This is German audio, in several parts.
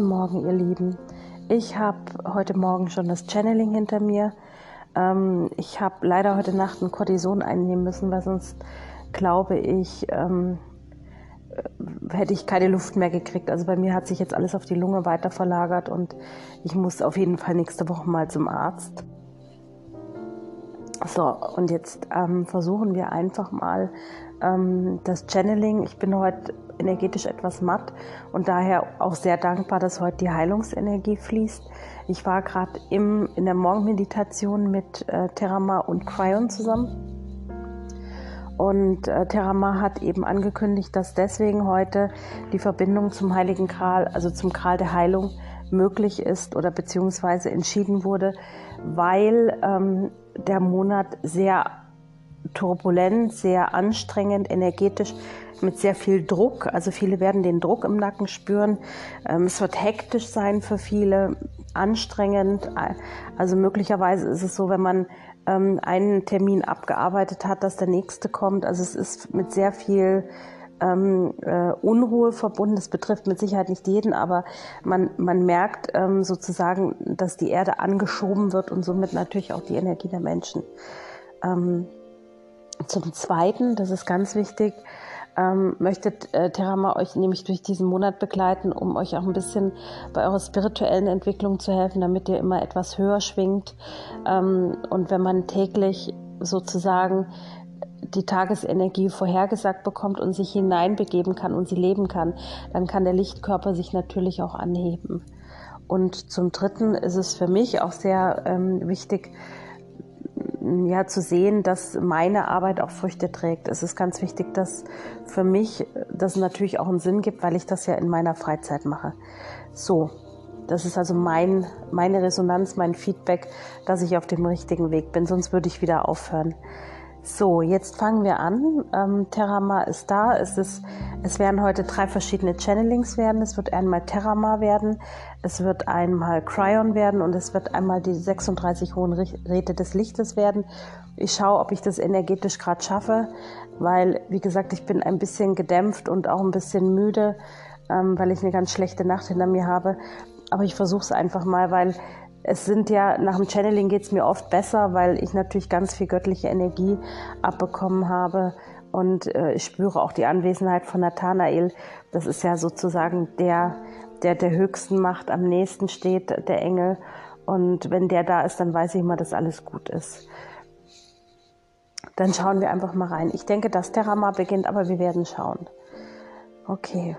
Guten Morgen, ihr Lieben. Ich habe heute Morgen schon das Channeling hinter mir. Ähm, ich habe leider heute Nacht ein Cortison einnehmen müssen, weil sonst glaube ich, ähm, äh, hätte ich keine Luft mehr gekriegt. Also bei mir hat sich jetzt alles auf die Lunge weiter verlagert und ich muss auf jeden Fall nächste Woche mal zum Arzt. So, und jetzt ähm, versuchen wir einfach mal ähm, das Channeling. Ich bin heute energetisch etwas matt und daher auch sehr dankbar, dass heute die Heilungsenergie fließt. Ich war gerade in der Morgenmeditation mit äh, Terama und Cryon zusammen. Und äh, Terama hat eben angekündigt, dass deswegen heute die Verbindung zum Heiligen Kral, also zum Kral der Heilung, möglich ist oder beziehungsweise entschieden wurde, weil ähm, der Monat sehr turbulent, sehr anstrengend, energetisch, mit sehr viel Druck. Also viele werden den Druck im Nacken spüren. Ähm, es wird hektisch sein für viele, anstrengend. Also möglicherweise ist es so, wenn man ähm, einen Termin abgearbeitet hat, dass der nächste kommt. Also es ist mit sehr viel ähm, äh, Unruhe verbunden. Das betrifft mit Sicherheit nicht jeden, aber man, man merkt ähm, sozusagen, dass die Erde angeschoben wird und somit natürlich auch die Energie der Menschen. Ähm, zum Zweiten, das ist ganz wichtig, ähm, möchtet äh, Terama euch nämlich durch diesen Monat begleiten, um euch auch ein bisschen bei eurer spirituellen Entwicklung zu helfen, damit ihr immer etwas höher schwingt. Ähm, und wenn man täglich sozusagen die Tagesenergie vorhergesagt bekommt und sich hineinbegeben kann und sie leben kann, dann kann der Lichtkörper sich natürlich auch anheben. Und zum Dritten ist es für mich auch sehr ähm, wichtig, ja, zu sehen, dass meine Arbeit auch Früchte trägt. Es ist ganz wichtig, dass für mich das natürlich auch einen Sinn gibt, weil ich das ja in meiner Freizeit mache. So, das ist also mein, meine Resonanz, mein Feedback, dass ich auf dem richtigen Weg bin, sonst würde ich wieder aufhören. So, jetzt fangen wir an. Ähm, Terama ist da. Es, ist, es werden heute drei verschiedene Channelings werden. Es wird einmal Terama werden, es wird einmal Cryon werden und es wird einmal die 36 hohen Räte des Lichtes werden. Ich schaue, ob ich das energetisch gerade schaffe, weil, wie gesagt, ich bin ein bisschen gedämpft und auch ein bisschen müde, ähm, weil ich eine ganz schlechte Nacht hinter mir habe. Aber ich versuche es einfach mal, weil es sind ja, nach dem Channeling geht es mir oft besser, weil ich natürlich ganz viel göttliche Energie abbekommen habe und äh, ich spüre auch die Anwesenheit von Nathanael. Das ist ja sozusagen der, der der höchsten Macht am nächsten steht, der Engel. Und wenn der da ist, dann weiß ich immer, dass alles gut ist. Dann schauen wir einfach mal rein. Ich denke, dass der Rama beginnt, aber wir werden schauen. Okay.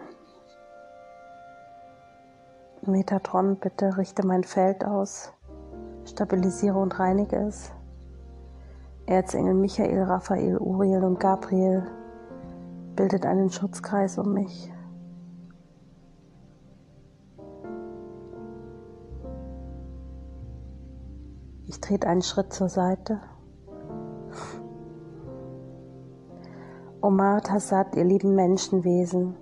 Metatron, bitte richte mein Feld aus, stabilisiere und reinige es. Erzengel Michael, Raphael, Uriel und Gabriel bildet einen Schutzkreis um mich. Ich trete einen Schritt zur Seite. Omar Tassad, ihr lieben Menschenwesen,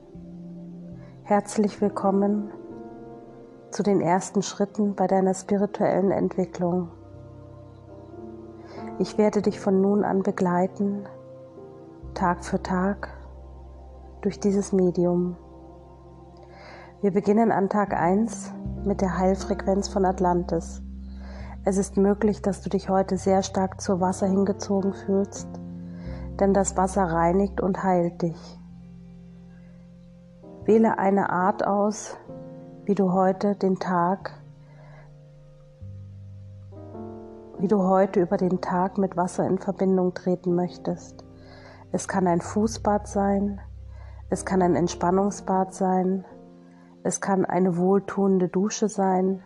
herzlich willkommen zu den ersten Schritten bei deiner spirituellen Entwicklung. Ich werde dich von nun an begleiten, Tag für Tag, durch dieses Medium. Wir beginnen an Tag 1 mit der Heilfrequenz von Atlantis. Es ist möglich, dass du dich heute sehr stark zu Wasser hingezogen fühlst, denn das Wasser reinigt und heilt dich. Wähle eine Art aus, wie du heute den Tag, wie du heute über den Tag mit Wasser in Verbindung treten möchtest. Es kann ein Fußbad sein, es kann ein Entspannungsbad sein, es kann eine wohltuende Dusche sein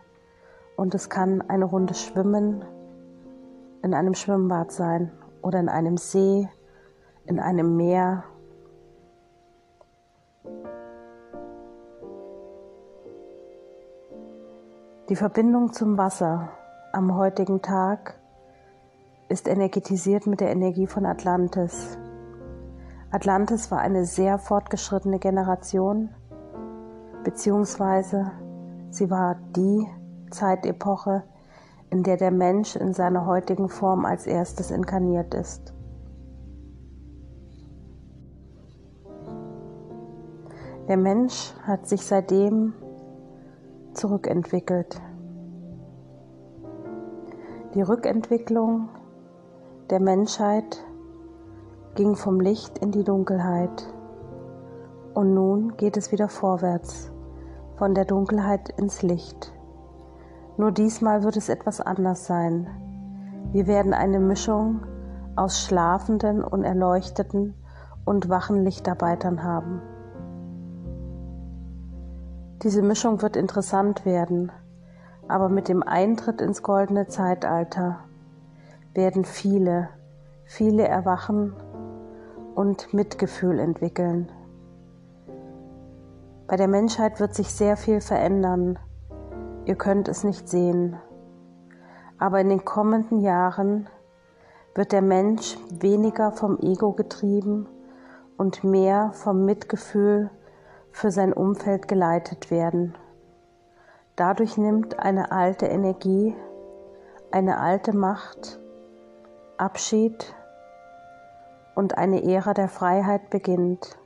und es kann eine Runde Schwimmen in einem Schwimmbad sein oder in einem See, in einem Meer Die Verbindung zum Wasser am heutigen Tag ist energetisiert mit der Energie von Atlantis. Atlantis war eine sehr fortgeschrittene Generation, beziehungsweise sie war die Zeitepoche, in der der Mensch in seiner heutigen Form als erstes inkarniert ist. Der Mensch hat sich seitdem zurückentwickelt. Die Rückentwicklung der Menschheit ging vom Licht in die Dunkelheit und nun geht es wieder vorwärts, von der Dunkelheit ins Licht. Nur diesmal wird es etwas anders sein. Wir werden eine Mischung aus schlafenden und erleuchteten und wachen Lichtarbeitern haben. Diese Mischung wird interessant werden aber mit dem Eintritt ins goldene Zeitalter werden viele, viele erwachen und Mitgefühl entwickeln. Bei der Menschheit wird sich sehr viel verändern. Ihr könnt es nicht sehen. Aber in den kommenden Jahren wird der Mensch weniger vom Ego getrieben und mehr vom Mitgefühl für sein Umfeld geleitet werden. Dadurch nimmt eine alte Energie, eine alte Macht Abschied und eine Ära der Freiheit beginnt.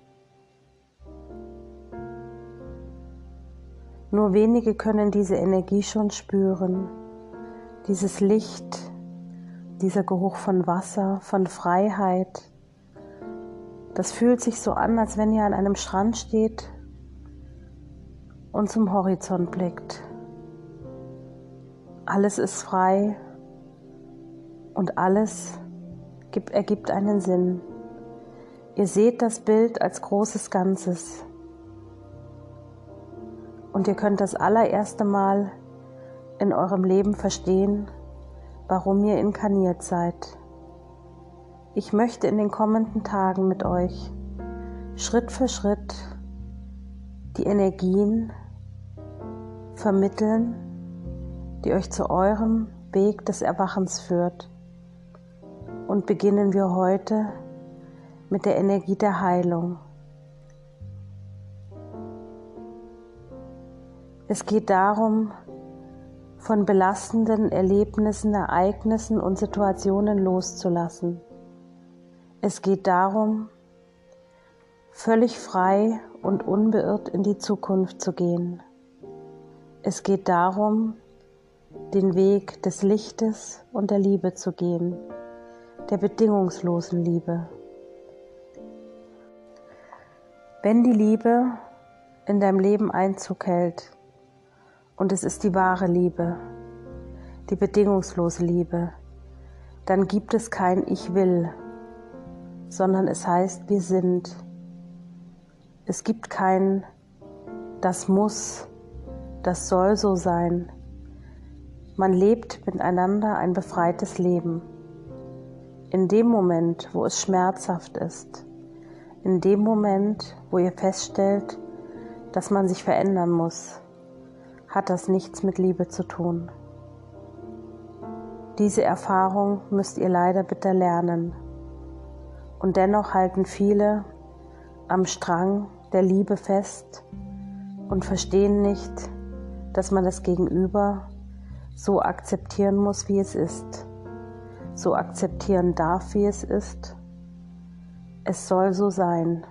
Nur wenige können diese Energie schon spüren, dieses Licht, dieser Geruch von Wasser, von Freiheit. Das fühlt sich so an, als wenn ihr an einem Strand steht und zum Horizont blickt. Alles ist frei und alles gibt, ergibt einen Sinn. Ihr seht das Bild als großes Ganzes. Und ihr könnt das allererste Mal in eurem Leben verstehen, warum ihr inkarniert seid. Ich möchte in den kommenden Tagen mit euch Schritt für Schritt die Energien vermitteln, die euch zu eurem Weg des Erwachens führt. Und beginnen wir heute mit der Energie der Heilung. Es geht darum, von belastenden Erlebnissen, Ereignissen und Situationen loszulassen. Es geht darum, völlig frei und unbeirrt in die Zukunft zu gehen. Es geht darum, den Weg des Lichtes und der Liebe zu gehen, der bedingungslosen Liebe. Wenn die Liebe in deinem Leben Einzug hält, und es ist die wahre Liebe, die bedingungslose Liebe, dann gibt es kein Ich will, sondern es heißt, wir sind. Es gibt kein Das muss, das soll so sein. Man lebt miteinander ein befreites Leben. In dem Moment, wo es schmerzhaft ist, in dem Moment, wo ihr feststellt, dass man sich verändern muss, hat das nichts mit Liebe zu tun. Diese Erfahrung müsst ihr leider bitter lernen. Und dennoch halten viele am Strang der Liebe fest und verstehen nicht, dass man das Gegenüber so akzeptieren muss, wie es ist, so akzeptieren darf, wie es ist. Es soll so sein.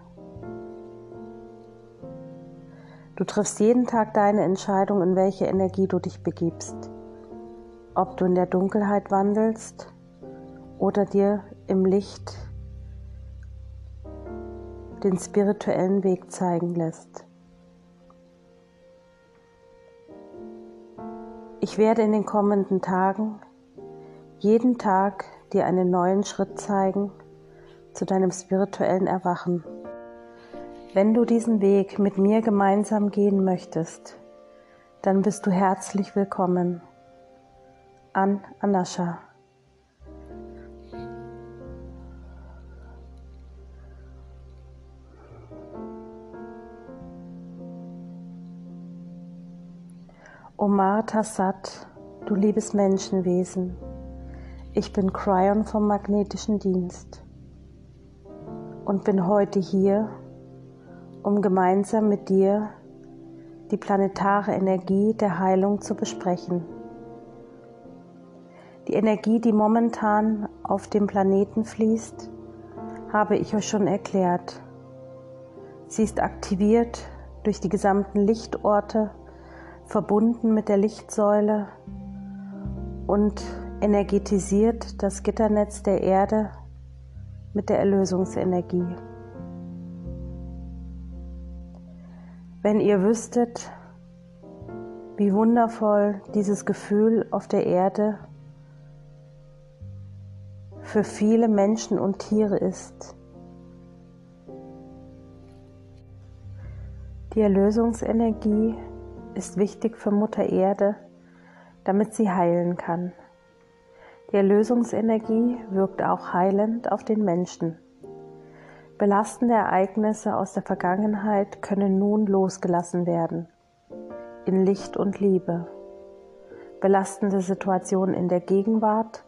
Du triffst jeden Tag deine Entscheidung, in welche Energie du dich begibst. Ob du in der Dunkelheit wandelst oder dir im Licht den spirituellen Weg zeigen lässt. Ich werde in den kommenden Tagen jeden Tag dir einen neuen Schritt zeigen zu deinem spirituellen Erwachen. Wenn du diesen Weg mit mir gemeinsam gehen möchtest, dann bist du herzlich willkommen. An Anascha. Omar Tassat, du liebes Menschenwesen, ich bin Cryon vom Magnetischen Dienst und bin heute hier, um gemeinsam mit dir die planetare Energie der Heilung zu besprechen. Die Energie, die momentan auf dem Planeten fließt, habe ich euch schon erklärt. Sie ist aktiviert durch die gesamten Lichtorte, verbunden mit der Lichtsäule und energetisiert das Gitternetz der Erde mit der Erlösungsenergie. Wenn ihr wüsstet, wie wundervoll dieses Gefühl auf der Erde für viele Menschen und Tiere ist. Die Erlösungsenergie ist wichtig für Mutter Erde, damit sie heilen kann. Die Erlösungsenergie wirkt auch heilend auf den Menschen. Belastende Ereignisse aus der Vergangenheit können nun losgelassen werden in Licht und Liebe. Belastende Situationen in der Gegenwart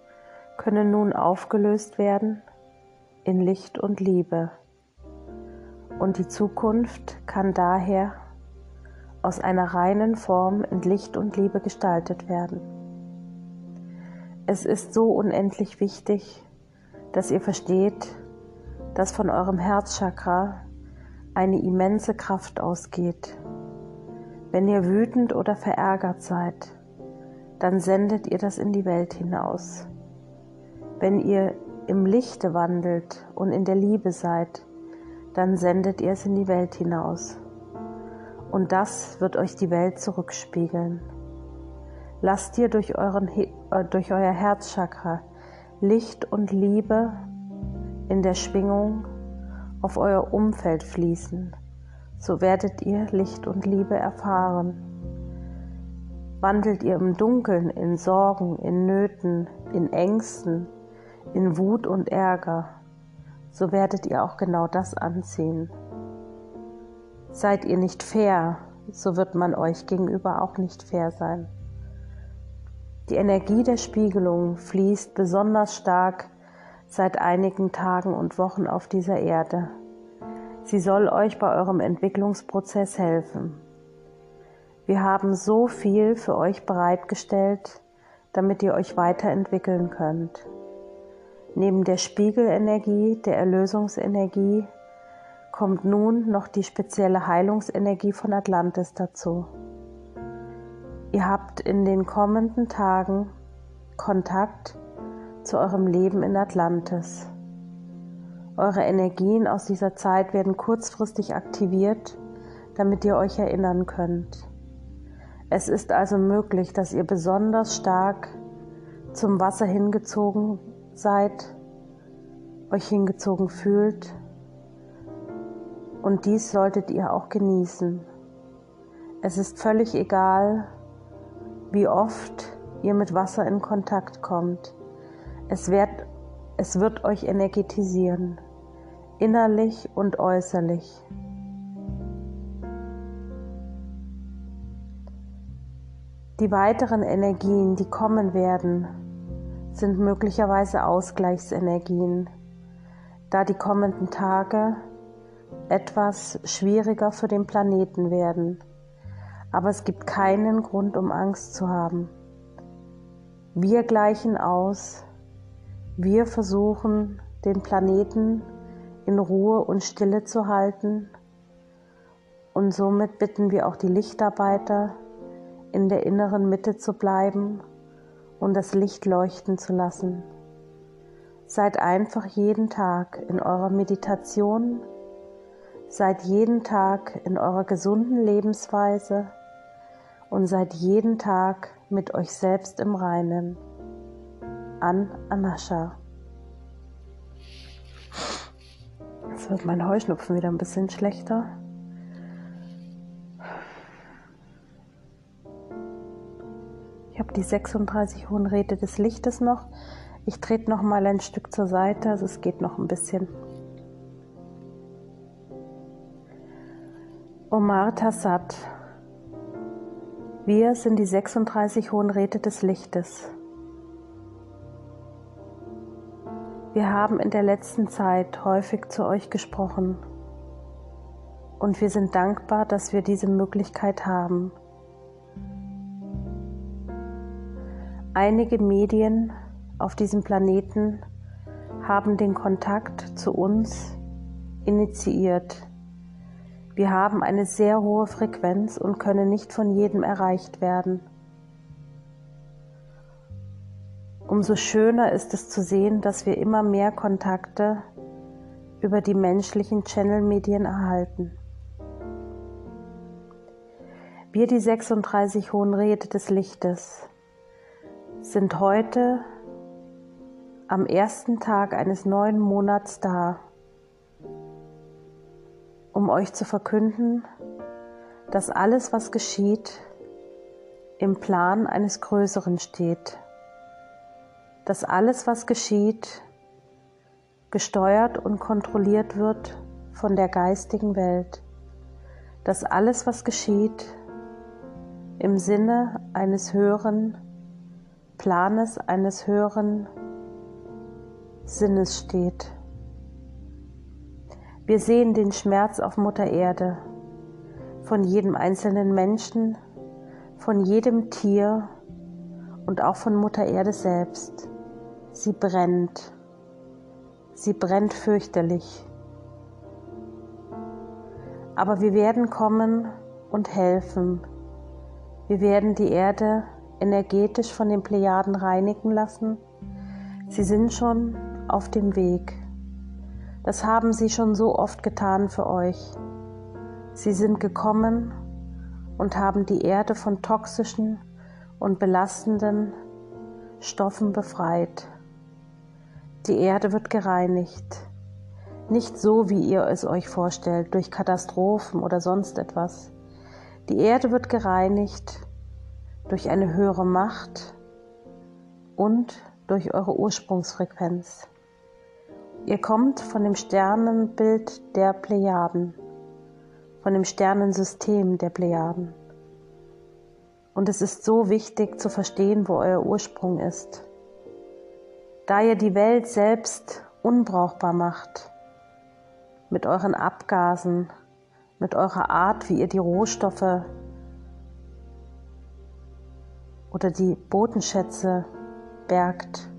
können nun aufgelöst werden in Licht und Liebe. Und die Zukunft kann daher aus einer reinen Form in Licht und Liebe gestaltet werden. Es ist so unendlich wichtig, dass ihr versteht, dass von eurem Herzchakra eine immense Kraft ausgeht, wenn ihr wütend oder verärgert seid, dann sendet ihr das in die Welt hinaus. Wenn ihr im Lichte wandelt und in der Liebe seid, dann sendet ihr es in die Welt hinaus. Und das wird euch die Welt zurückspiegeln. Lasst ihr durch, euren, äh, durch euer Herzchakra Licht und Liebe in der Schwingung auf euer Umfeld fließen so werdet ihr Licht und Liebe erfahren. Wandelt ihr im Dunkeln, in Sorgen, in Nöten, in Ängsten, in Wut und Ärger, so werdet ihr auch genau das anziehen. Seid ihr nicht fair, so wird man euch gegenüber auch nicht fair sein. Die Energie der Spiegelung fließt besonders stark seit einigen Tagen und Wochen auf dieser Erde. Sie soll euch bei eurem Entwicklungsprozess helfen. Wir haben so viel für euch bereitgestellt, damit ihr euch weiterentwickeln könnt. Neben der Spiegelenergie, der Erlösungsenergie, kommt nun noch die spezielle Heilungsenergie von Atlantis dazu. Ihr habt in den kommenden Tagen Kontakt zu eurem Leben in Atlantis. Eure Energien aus dieser Zeit werden kurzfristig aktiviert, damit ihr euch erinnern könnt. Es ist also möglich, dass ihr besonders stark zum Wasser hingezogen seid, euch hingezogen fühlt und dies solltet ihr auch genießen. Es ist völlig egal, wie oft ihr mit Wasser in Kontakt kommt. Es wird, es wird euch energetisieren innerlich und äußerlich. Die weiteren Energien, die kommen werden, sind möglicherweise Ausgleichsenergien, da die kommenden Tage etwas schwieriger für den Planeten werden. Aber es gibt keinen Grund, um Angst zu haben. Wir gleichen aus, wir versuchen den Planeten in Ruhe und Stille zu halten. Und somit bitten wir auch die Lichtarbeiter, in der inneren Mitte zu bleiben und das Licht leuchten zu lassen. Seid einfach jeden Tag in eurer Meditation, seid jeden Tag in eurer gesunden Lebensweise und seid jeden Tag mit euch selbst im Reinen. An Anascha. Jetzt wird mein Heuschnupfen wieder ein bisschen schlechter. Ich habe die 36 hohen Räte des Lichtes noch. Ich trete noch mal ein Stück zur Seite, also es geht noch ein bisschen. Omar Tassat. Wir sind die 36 hohen Räte des Lichtes. Wir haben in der letzten Zeit häufig zu euch gesprochen und wir sind dankbar, dass wir diese Möglichkeit haben. Einige Medien auf diesem Planeten haben den Kontakt zu uns initiiert. Wir haben eine sehr hohe Frequenz und können nicht von jedem erreicht werden. Umso schöner ist es zu sehen, dass wir immer mehr Kontakte über die menschlichen Channel-Medien erhalten. Wir, die 36 Hohen Räte des Lichtes, sind heute am ersten Tag eines neuen Monats da, um euch zu verkünden, dass alles, was geschieht, im Plan eines Größeren steht, dass alles, was geschieht, gesteuert und kontrolliert wird von der geistigen Welt, dass alles, was geschieht, im Sinne eines höheren Planes, eines höheren Sinnes steht. Wir sehen den Schmerz auf Mutter Erde, von jedem einzelnen Menschen, von jedem Tier und auch von Mutter Erde selbst. Sie brennt. Sie brennt fürchterlich. Aber wir werden kommen und helfen. Wir werden die Erde energetisch von den Plejaden reinigen lassen. Sie sind schon auf dem Weg. Das haben sie schon so oft getan für euch. Sie sind gekommen und haben die Erde von toxischen und belastenden Stoffen befreit. Die Erde wird gereinigt. Nicht so, wie ihr es euch vorstellt, durch Katastrophen oder sonst etwas. Die Erde wird gereinigt durch eine höhere Macht und durch eure Ursprungsfrequenz. Ihr kommt von dem Sternenbild der Plejaden, von dem Sternensystem der Plejaden. Und es ist so wichtig zu verstehen, wo euer Ursprung ist. Da ihr die Welt selbst unbrauchbar macht, mit euren Abgasen, mit eurer Art, wie ihr die Rohstoffe oder die Bodenschätze bergt,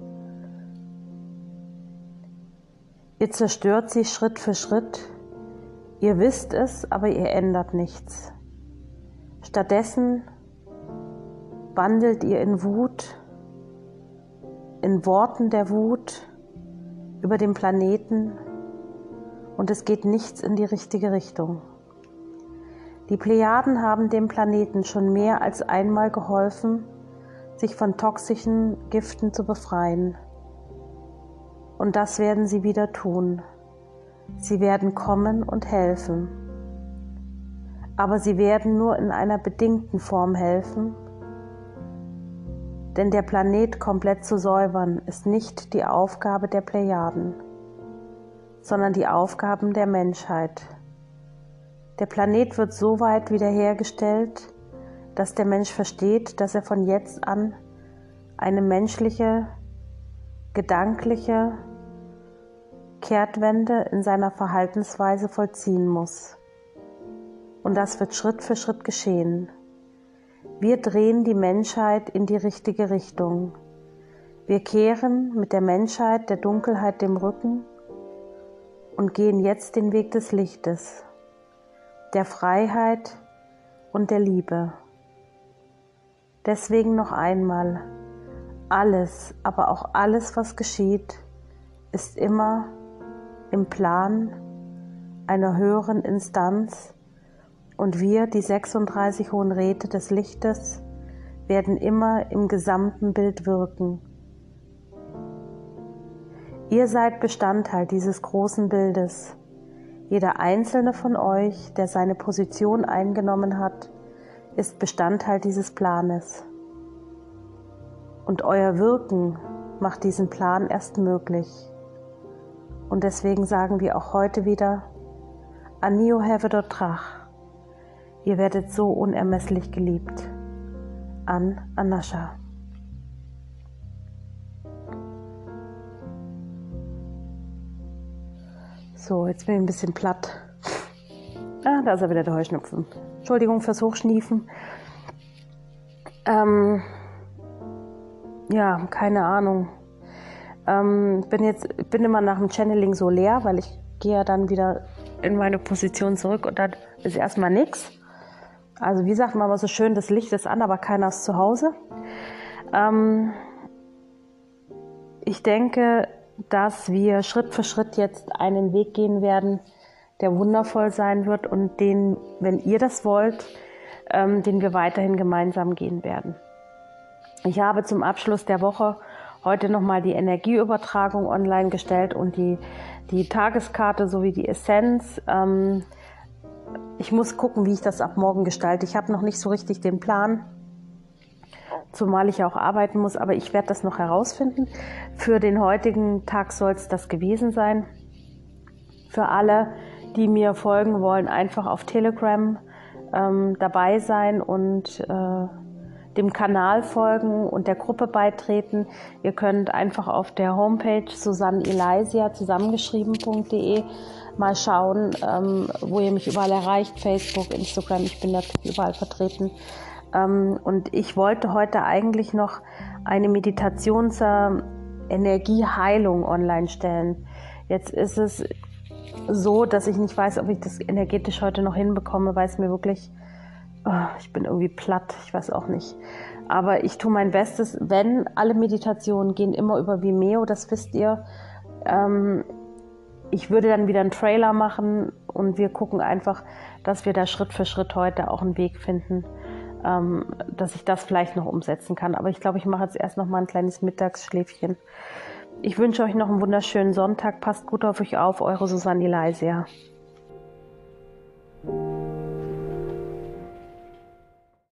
Ihr zerstört sie Schritt für Schritt. Ihr wisst es, aber ihr ändert nichts. Stattdessen wandelt ihr in Wut, in Worten der Wut über den Planeten und es geht nichts in die richtige Richtung. Die Plejaden haben dem Planeten schon mehr als einmal geholfen, sich von toxischen Giften zu befreien. Und das werden sie wieder tun. Sie werden kommen und helfen. Aber sie werden nur in einer bedingten Form helfen, denn der Planet komplett zu säubern ist nicht die Aufgabe der Plejaden, sondern die Aufgaben der Menschheit. Der Planet wird so weit wiederhergestellt, dass der Mensch versteht, dass er von jetzt an eine menschliche, gedankliche Kehrtwende in seiner Verhaltensweise vollziehen muss. Und das wird Schritt für Schritt geschehen. Wir drehen die Menschheit in die richtige Richtung. Wir kehren mit der Menschheit der Dunkelheit dem Rücken und gehen jetzt den Weg des Lichtes, der Freiheit und der Liebe. Deswegen noch einmal, alles, aber auch alles, was geschieht, ist immer im Plan einer höheren Instanz und wir, die 36 hohen Räte des Lichtes, werden immer im gesamten Bild wirken. Ihr seid Bestandteil dieses großen Bildes. Jeder einzelne von euch, der seine Position eingenommen hat, ist Bestandteil dieses Planes. Und euer Wirken macht diesen Plan erst möglich. Und deswegen sagen wir auch heute wieder, Anio Hevedot Trach, ihr werdet so unermesslich geliebt. An Anascha. So, jetzt bin ich ein bisschen platt. Ah, da ist er wieder der Heuschnupfen. Entschuldigung fürs Hochschniefen. Ähm, ja, keine Ahnung. Ähm, bin jetzt bin immer nach dem Channeling so leer, weil ich gehe ja dann wieder in meine Position zurück und dann ist erstmal nichts. Also wie sagt man aber so schön, das Licht ist an, aber keiner ist zu Hause. Ähm, ich denke, dass wir Schritt für Schritt jetzt einen Weg gehen werden, der wundervoll sein wird und den, wenn ihr das wollt, ähm, den wir weiterhin gemeinsam gehen werden. Ich habe zum Abschluss der Woche heute nochmal die Energieübertragung online gestellt und die, die Tageskarte sowie die Essenz. Ähm, ich muss gucken, wie ich das ab morgen gestalte. Ich habe noch nicht so richtig den Plan, zumal ich auch arbeiten muss, aber ich werde das noch herausfinden. Für den heutigen Tag soll es das gewesen sein. Für alle, die mir folgen wollen, einfach auf Telegram ähm, dabei sein und äh, dem Kanal folgen und der Gruppe beitreten. Ihr könnt einfach auf der Homepage Susanne Elysia zusammengeschrieben.de mal schauen, ähm, wo ihr mich überall erreicht. Facebook, Instagram, ich bin natürlich überall vertreten. Ähm, und ich wollte heute eigentlich noch eine Meditation zur Energieheilung online stellen. Jetzt ist es so, dass ich nicht weiß, ob ich das energetisch heute noch hinbekomme, weil es mir wirklich oh, ich bin irgendwie platt, ich weiß auch nicht. Aber ich tue mein Bestes, wenn alle Meditationen gehen immer über Vimeo, das wisst ihr. Ähm, ich würde dann wieder einen Trailer machen und wir gucken einfach, dass wir da Schritt für Schritt heute auch einen Weg finden, ähm, dass ich das vielleicht noch umsetzen kann. Aber ich glaube, ich mache jetzt erst noch mal ein kleines Mittagsschläfchen. Ich wünsche euch noch einen wunderschönen Sonntag. Passt gut auf euch auf, eure Susanne Leisia.